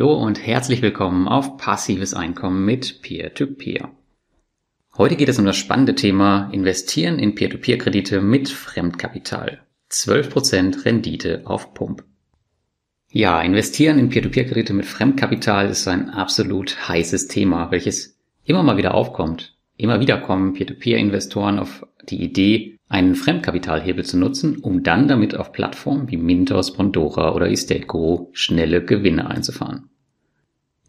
Hallo und herzlich willkommen auf Passives Einkommen mit Peer-to-Peer. -Peer. Heute geht es um das spannende Thema Investieren in Peer-to-Peer-Kredite mit Fremdkapital. 12% Rendite auf Pump. Ja, investieren in Peer-to-Peer-Kredite mit Fremdkapital ist ein absolut heißes Thema, welches immer mal wieder aufkommt. Immer wieder kommen Peer-to-Peer-Investoren auf die Idee, einen Fremdkapitalhebel zu nutzen, um dann damit auf Plattformen wie Mintos, Bondora oder EstateGo schnelle Gewinne einzufahren.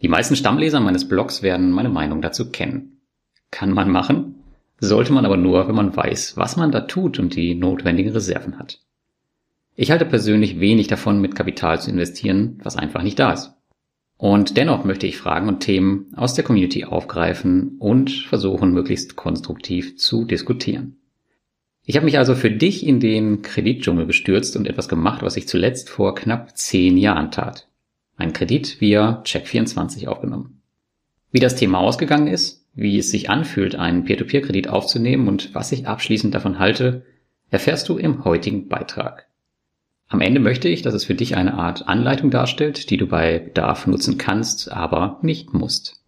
Die meisten Stammleser meines Blogs werden meine Meinung dazu kennen. Kann man machen, sollte man aber nur, wenn man weiß, was man da tut und die notwendigen Reserven hat. Ich halte persönlich wenig davon, mit Kapital zu investieren, was einfach nicht da ist. Und dennoch möchte ich Fragen und Themen aus der Community aufgreifen und versuchen, möglichst konstruktiv zu diskutieren. Ich habe mich also für dich in den Kreditdschungel gestürzt und etwas gemacht, was ich zuletzt vor knapp zehn Jahren tat. Ein Kredit via Check24 aufgenommen. Wie das Thema ausgegangen ist, wie es sich anfühlt, einen Peer-to-Peer-Kredit aufzunehmen und was ich abschließend davon halte, erfährst du im heutigen Beitrag. Am Ende möchte ich, dass es für dich eine Art Anleitung darstellt, die du bei Bedarf nutzen kannst, aber nicht musst.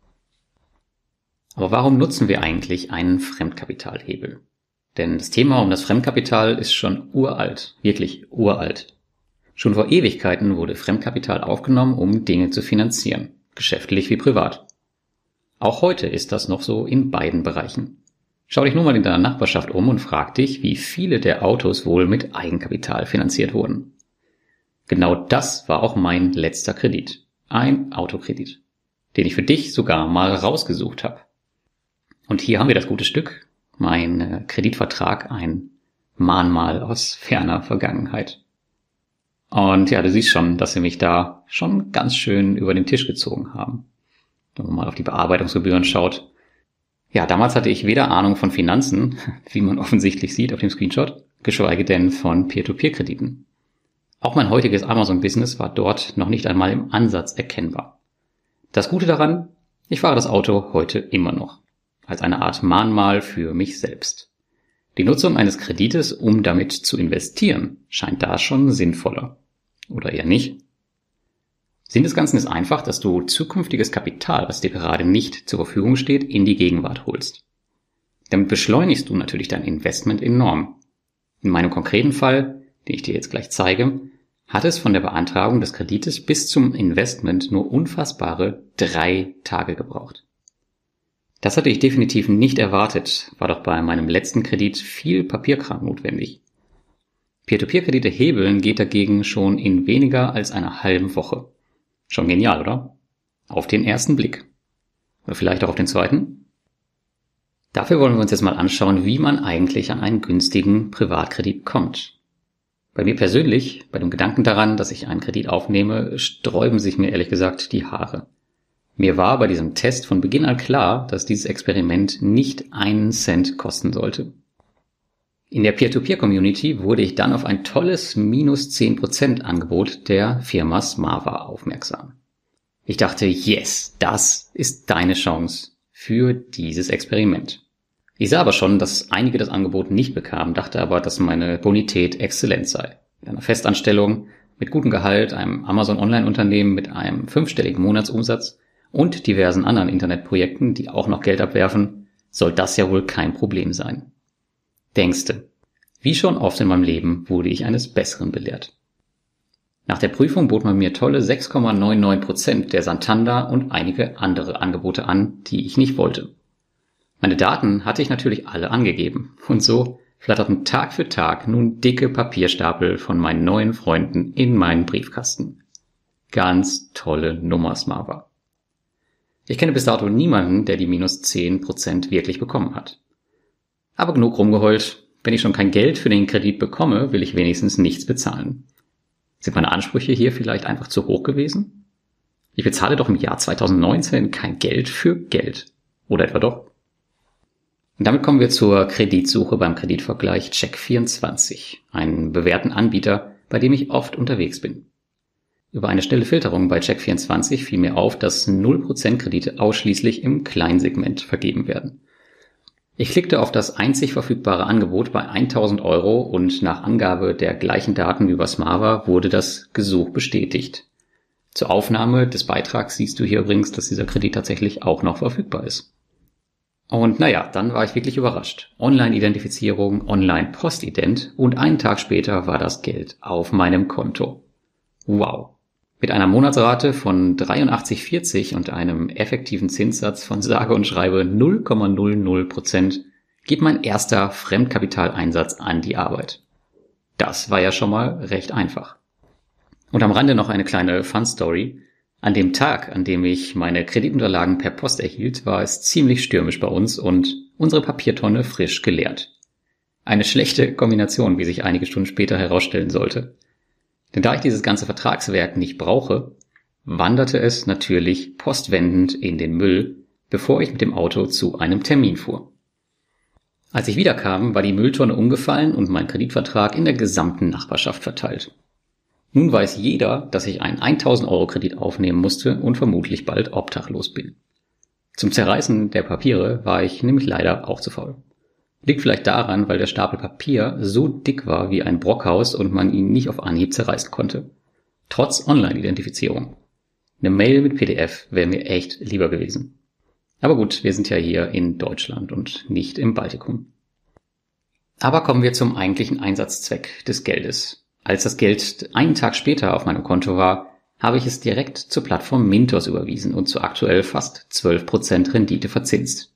Aber warum nutzen wir eigentlich einen Fremdkapitalhebel? Denn das Thema um das Fremdkapital ist schon uralt, wirklich uralt. Schon vor Ewigkeiten wurde Fremdkapital aufgenommen, um Dinge zu finanzieren, geschäftlich wie privat. Auch heute ist das noch so in beiden Bereichen. Schau dich nur mal in deiner Nachbarschaft um und frag dich, wie viele der Autos wohl mit Eigenkapital finanziert wurden. Genau das war auch mein letzter Kredit. Ein Autokredit, den ich für dich sogar mal rausgesucht habe. Und hier haben wir das gute Stück, mein äh, Kreditvertrag ein Mahnmal aus ferner Vergangenheit. Und ja, du siehst schon, dass sie mich da schon ganz schön über den Tisch gezogen haben. Wenn man mal auf die Bearbeitungsgebühren schaut. Ja, damals hatte ich weder Ahnung von Finanzen, wie man offensichtlich sieht auf dem Screenshot, geschweige denn von Peer-to-Peer-Krediten. Auch mein heutiges Amazon-Business war dort noch nicht einmal im Ansatz erkennbar. Das Gute daran, ich fahre das Auto heute immer noch als eine Art Mahnmal für mich selbst. Die Nutzung eines Kredites, um damit zu investieren, scheint da schon sinnvoller. Oder eher nicht? Sinn des Ganzen ist einfach, dass du zukünftiges Kapital, was dir gerade nicht zur Verfügung steht, in die Gegenwart holst. Damit beschleunigst du natürlich dein Investment enorm. In meinem konkreten Fall, den ich dir jetzt gleich zeige, hat es von der Beantragung des Kredites bis zum Investment nur unfassbare drei Tage gebraucht. Das hatte ich definitiv nicht erwartet, war doch bei meinem letzten Kredit viel Papierkram notwendig. Peer-to-Peer-Kredite hebeln geht dagegen schon in weniger als einer halben Woche. Schon genial, oder? Auf den ersten Blick. Oder vielleicht auch auf den zweiten? Dafür wollen wir uns jetzt mal anschauen, wie man eigentlich an einen günstigen Privatkredit kommt. Bei mir persönlich, bei dem Gedanken daran, dass ich einen Kredit aufnehme, sträuben sich mir ehrlich gesagt die Haare. Mir war bei diesem Test von Beginn an klar, dass dieses Experiment nicht einen Cent kosten sollte. In der Peer-to-Peer-Community wurde ich dann auf ein tolles minus 10% Angebot der Firma Smava aufmerksam. Ich dachte, yes, das ist deine Chance für dieses Experiment. Ich sah aber schon, dass einige das Angebot nicht bekamen, dachte aber, dass meine Bonität exzellent sei. In einer Festanstellung mit gutem Gehalt, einem Amazon Online-Unternehmen mit einem fünfstelligen Monatsumsatz und diversen anderen Internetprojekten, die auch noch Geld abwerfen, soll das ja wohl kein Problem sein. Denkste, wie schon oft in meinem Leben wurde ich eines Besseren belehrt. Nach der Prüfung bot man mir tolle 6,99 Prozent der Santander und einige andere Angebote an, die ich nicht wollte. Meine Daten hatte ich natürlich alle angegeben und so flatterten Tag für Tag nun dicke Papierstapel von meinen neuen Freunden in meinen Briefkasten. Ganz tolle Nummer, Smava. Ich kenne bis dato niemanden, der die minus 10% wirklich bekommen hat. Aber genug rumgeheult. Wenn ich schon kein Geld für den Kredit bekomme, will ich wenigstens nichts bezahlen. Sind meine Ansprüche hier vielleicht einfach zu hoch gewesen? Ich bezahle doch im Jahr 2019 kein Geld für Geld. Oder etwa doch? Und damit kommen wir zur Kreditsuche beim Kreditvergleich Check24, einen bewährten Anbieter, bei dem ich oft unterwegs bin. Über eine schnelle Filterung bei Check24 fiel mir auf, dass 0% Kredite ausschließlich im Kleinsegment vergeben werden. Ich klickte auf das einzig verfügbare Angebot bei 1000 Euro und nach Angabe der gleichen Daten über Smava wurde das Gesuch bestätigt. Zur Aufnahme des Beitrags siehst du hier übrigens, dass dieser Kredit tatsächlich auch noch verfügbar ist. Und naja, dann war ich wirklich überrascht. Online-Identifizierung, Online-Postident und einen Tag später war das Geld auf meinem Konto. Wow. Mit einer Monatsrate von 83,40 und einem effektiven Zinssatz von sage und schreibe 0,00 Prozent geht mein erster Fremdkapitaleinsatz an die Arbeit. Das war ja schon mal recht einfach. Und am Rande noch eine kleine Fun Story. An dem Tag, an dem ich meine Kreditunterlagen per Post erhielt, war es ziemlich stürmisch bei uns und unsere Papiertonne frisch geleert. Eine schlechte Kombination, wie sich einige Stunden später herausstellen sollte. Denn da ich dieses ganze Vertragswerk nicht brauche, wanderte es natürlich postwendend in den Müll, bevor ich mit dem Auto zu einem Termin fuhr. Als ich wiederkam, war die Mülltonne umgefallen und mein Kreditvertrag in der gesamten Nachbarschaft verteilt. Nun weiß jeder, dass ich einen 1000 Euro Kredit aufnehmen musste und vermutlich bald obdachlos bin. Zum Zerreißen der Papiere war ich nämlich leider auch zu faul. Liegt vielleicht daran, weil der Stapel Papier so dick war wie ein Brockhaus und man ihn nicht auf Anhieb zerreißen konnte. Trotz Online-Identifizierung. Eine Mail mit PDF wäre mir echt lieber gewesen. Aber gut, wir sind ja hier in Deutschland und nicht im Baltikum. Aber kommen wir zum eigentlichen Einsatzzweck des Geldes. Als das Geld einen Tag später auf meinem Konto war, habe ich es direkt zur Plattform Mintos überwiesen und zu aktuell fast 12% Rendite verzinst.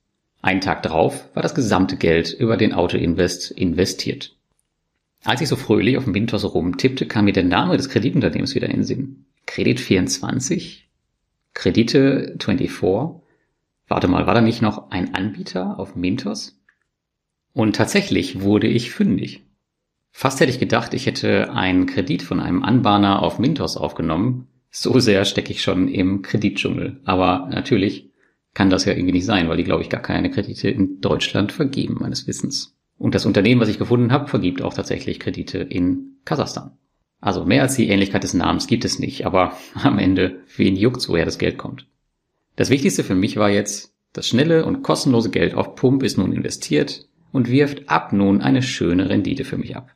Einen Tag drauf war das gesamte Geld über den Autoinvest investiert. Als ich so fröhlich auf dem Mintos rumtippte, kam mir der Name des Kreditunternehmens wieder in den Sinn. Kredit 24? Kredite 24? Warte mal, war da nicht noch ein Anbieter auf Mintos? Und tatsächlich wurde ich fündig. Fast hätte ich gedacht, ich hätte einen Kredit von einem Anbahner auf Mintos aufgenommen. So sehr stecke ich schon im Kreditdschungel. Aber natürlich kann das ja irgendwie nicht sein, weil die, glaube ich, gar keine Kredite in Deutschland vergeben, meines Wissens. Und das Unternehmen, was ich gefunden habe, vergibt auch tatsächlich Kredite in Kasachstan. Also mehr als die Ähnlichkeit des Namens gibt es nicht, aber am Ende, wen juckt's, woher das Geld kommt. Das Wichtigste für mich war jetzt, das schnelle und kostenlose Geld auf Pump ist nun investiert und wirft ab nun eine schöne Rendite für mich ab.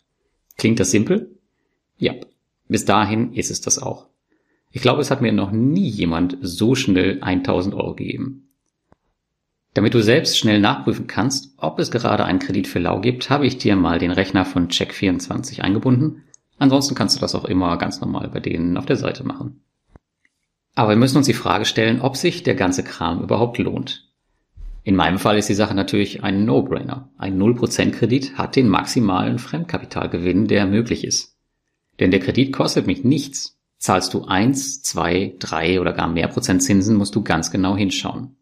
Klingt das simpel? Ja, bis dahin ist es das auch. Ich glaube, es hat mir noch nie jemand so schnell 1000 Euro gegeben. Damit du selbst schnell nachprüfen kannst, ob es gerade einen Kredit für Lau gibt, habe ich dir mal den Rechner von Check24 eingebunden. Ansonsten kannst du das auch immer ganz normal bei denen auf der Seite machen. Aber wir müssen uns die Frage stellen, ob sich der ganze Kram überhaupt lohnt. In meinem Fall ist die Sache natürlich ein No-Brainer. Ein 0% Kredit hat den maximalen Fremdkapitalgewinn, der möglich ist. Denn der Kredit kostet mich nichts. Zahlst du eins, zwei, drei oder gar mehr Prozent Zinsen, musst du ganz genau hinschauen.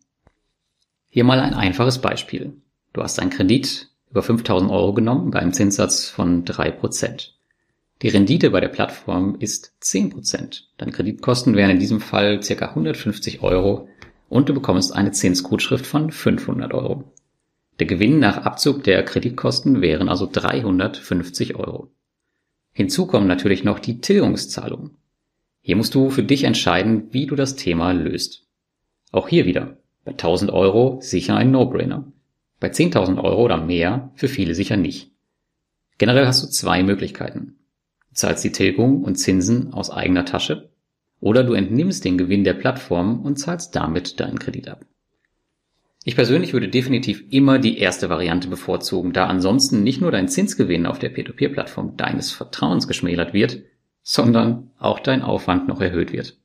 Hier mal ein einfaches Beispiel. Du hast einen Kredit über 5000 Euro genommen bei einem Zinssatz von 3%. Die Rendite bei der Plattform ist 10%. Deine Kreditkosten wären in diesem Fall ca. 150 Euro und du bekommst eine Zinsgutschrift von 500 Euro. Der Gewinn nach Abzug der Kreditkosten wären also 350 Euro. Hinzu kommen natürlich noch die Tilgungszahlungen. Hier musst du für dich entscheiden, wie du das Thema löst. Auch hier wieder. Bei 1000 Euro sicher ein No-Brainer. Bei 10.000 Euro oder mehr für viele sicher nicht. Generell hast du zwei Möglichkeiten. Du zahlst die Tilgung und Zinsen aus eigener Tasche oder du entnimmst den Gewinn der Plattform und zahlst damit deinen Kredit ab. Ich persönlich würde definitiv immer die erste Variante bevorzugen, da ansonsten nicht nur dein Zinsgewinn auf der Peer-to-Peer-Plattform deines Vertrauens geschmälert wird, sondern auch dein Aufwand noch erhöht wird.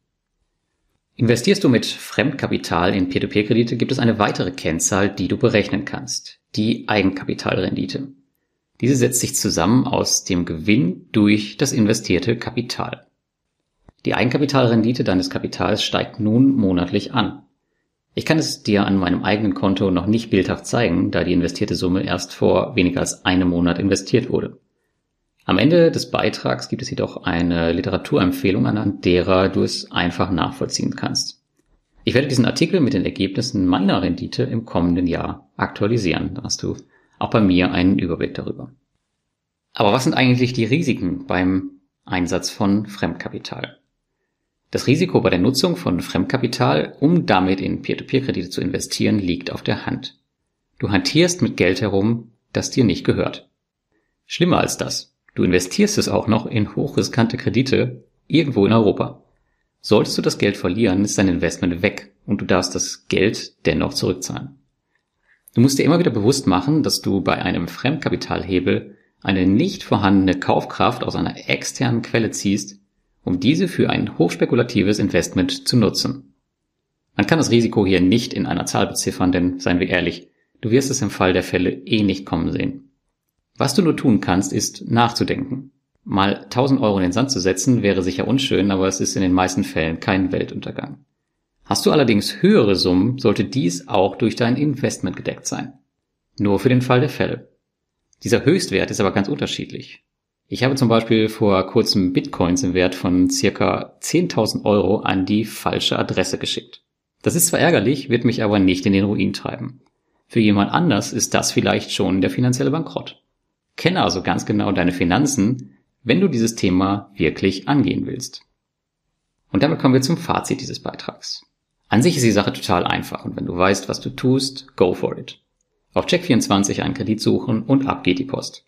Investierst du mit Fremdkapital in Peer-to-Peer-Kredite, gibt es eine weitere Kennzahl, die du berechnen kannst, die Eigenkapitalrendite. Diese setzt sich zusammen aus dem Gewinn durch das investierte Kapital. Die Eigenkapitalrendite deines Kapitals steigt nun monatlich an. Ich kann es dir an meinem eigenen Konto noch nicht bildhaft zeigen, da die investierte Summe erst vor weniger als einem Monat investiert wurde. Am Ende des Beitrags gibt es jedoch eine Literaturempfehlung, anhand derer du es einfach nachvollziehen kannst. Ich werde diesen Artikel mit den Ergebnissen meiner Rendite im kommenden Jahr aktualisieren. Da hast du auch bei mir einen Überblick darüber. Aber was sind eigentlich die Risiken beim Einsatz von Fremdkapital? Das Risiko bei der Nutzung von Fremdkapital, um damit in Peer-to-Peer-Kredite zu investieren, liegt auf der Hand. Du hantierst mit Geld herum, das dir nicht gehört. Schlimmer als das. Du investierst es auch noch in hochriskante Kredite irgendwo in Europa. Solltest du das Geld verlieren, ist dein Investment weg und du darfst das Geld dennoch zurückzahlen. Du musst dir immer wieder bewusst machen, dass du bei einem Fremdkapitalhebel eine nicht vorhandene Kaufkraft aus einer externen Quelle ziehst, um diese für ein hochspekulatives Investment zu nutzen. Man kann das Risiko hier nicht in einer Zahl beziffern, denn seien wir ehrlich, du wirst es im Fall der Fälle eh nicht kommen sehen. Was du nur tun kannst, ist nachzudenken. Mal 1000 Euro in den Sand zu setzen wäre sicher unschön, aber es ist in den meisten Fällen kein Weltuntergang. Hast du allerdings höhere Summen, sollte dies auch durch dein Investment gedeckt sein. Nur für den Fall der Fälle. Dieser Höchstwert ist aber ganz unterschiedlich. Ich habe zum Beispiel vor kurzem Bitcoins im Wert von circa 10.000 Euro an die falsche Adresse geschickt. Das ist zwar ärgerlich, wird mich aber nicht in den Ruin treiben. Für jemand anders ist das vielleicht schon der finanzielle Bankrott. Kenne also ganz genau deine Finanzen, wenn du dieses Thema wirklich angehen willst. Und damit kommen wir zum Fazit dieses Beitrags. An sich ist die Sache total einfach und wenn du weißt, was du tust, go for it. Auf Check24 einen Kredit suchen und ab geht die Post.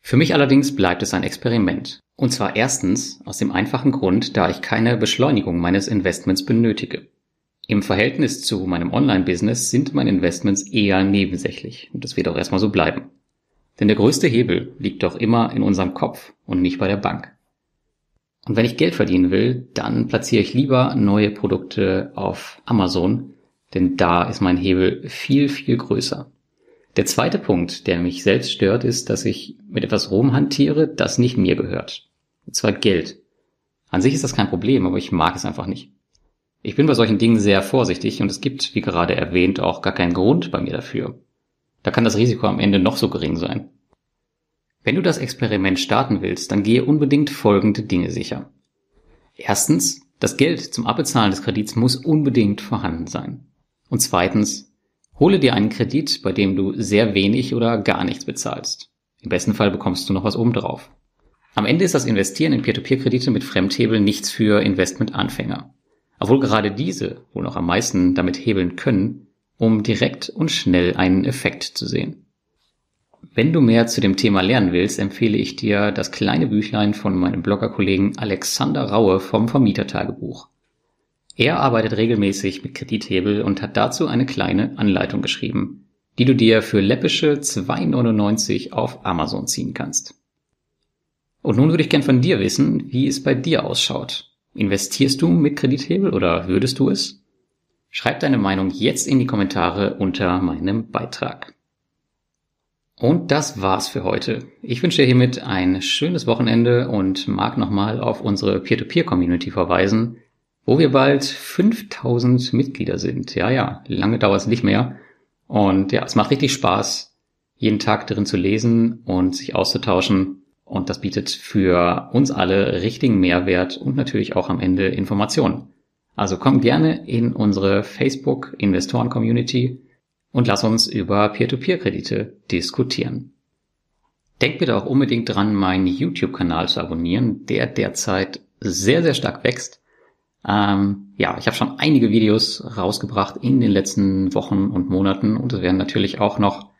Für mich allerdings bleibt es ein Experiment. Und zwar erstens aus dem einfachen Grund, da ich keine Beschleunigung meines Investments benötige. Im Verhältnis zu meinem Online-Business sind meine Investments eher nebensächlich und das wird auch erstmal so bleiben. Denn der größte Hebel liegt doch immer in unserem Kopf und nicht bei der Bank. Und wenn ich Geld verdienen will, dann platziere ich lieber neue Produkte auf Amazon, denn da ist mein Hebel viel, viel größer. Der zweite Punkt, der mich selbst stört, ist, dass ich mit etwas rumhantiere, das nicht mir gehört. Und zwar Geld. An sich ist das kein Problem, aber ich mag es einfach nicht. Ich bin bei solchen Dingen sehr vorsichtig und es gibt, wie gerade erwähnt, auch gar keinen Grund bei mir dafür. Da kann das Risiko am Ende noch so gering sein. Wenn du das Experiment starten willst, dann gehe unbedingt folgende Dinge sicher. Erstens, das Geld zum Abbezahlen des Kredits muss unbedingt vorhanden sein. Und zweitens, hole dir einen Kredit, bei dem du sehr wenig oder gar nichts bezahlst. Im besten Fall bekommst du noch was obendrauf. Am Ende ist das Investieren in Peer-to-Peer-Kredite mit Fremdhebel nichts für Investmentanfänger obwohl gerade diese wohl noch am meisten damit hebeln können, um direkt und schnell einen Effekt zu sehen. Wenn du mehr zu dem Thema lernen willst, empfehle ich dir das kleine Büchlein von meinem Bloggerkollegen Alexander Raue vom Vermietertagebuch. Er arbeitet regelmäßig mit Kredithebel und hat dazu eine kleine Anleitung geschrieben, die du dir für läppische 2,99 auf Amazon ziehen kannst. Und nun würde ich gern von dir wissen, wie es bei dir ausschaut. Investierst du mit Kredithebel oder würdest du es? Schreib deine Meinung jetzt in die Kommentare unter meinem Beitrag. Und das war's für heute. Ich wünsche dir hiermit ein schönes Wochenende und mag nochmal auf unsere Peer-to-Peer-Community verweisen, wo wir bald 5000 Mitglieder sind. Ja, ja, lange dauert es nicht mehr. Und ja, es macht richtig Spaß, jeden Tag darin zu lesen und sich auszutauschen. Und das bietet für uns alle richtigen Mehrwert und natürlich auch am Ende Informationen. Also komm gerne in unsere Facebook Investoren Community und lass uns über Peer-to-Peer-Kredite diskutieren. Denk bitte auch unbedingt dran, meinen YouTube-Kanal zu abonnieren, der derzeit sehr, sehr stark wächst. Ähm, ja, ich habe schon einige Videos rausgebracht in den letzten Wochen und Monaten und es werden natürlich auch noch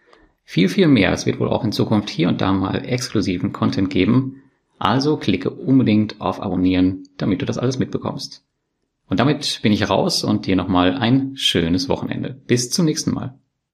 viel, viel mehr. Es wird wohl auch in Zukunft hier und da mal exklusiven Content geben. Also klicke unbedingt auf Abonnieren, damit du das alles mitbekommst. Und damit bin ich raus und dir nochmal ein schönes Wochenende. Bis zum nächsten Mal.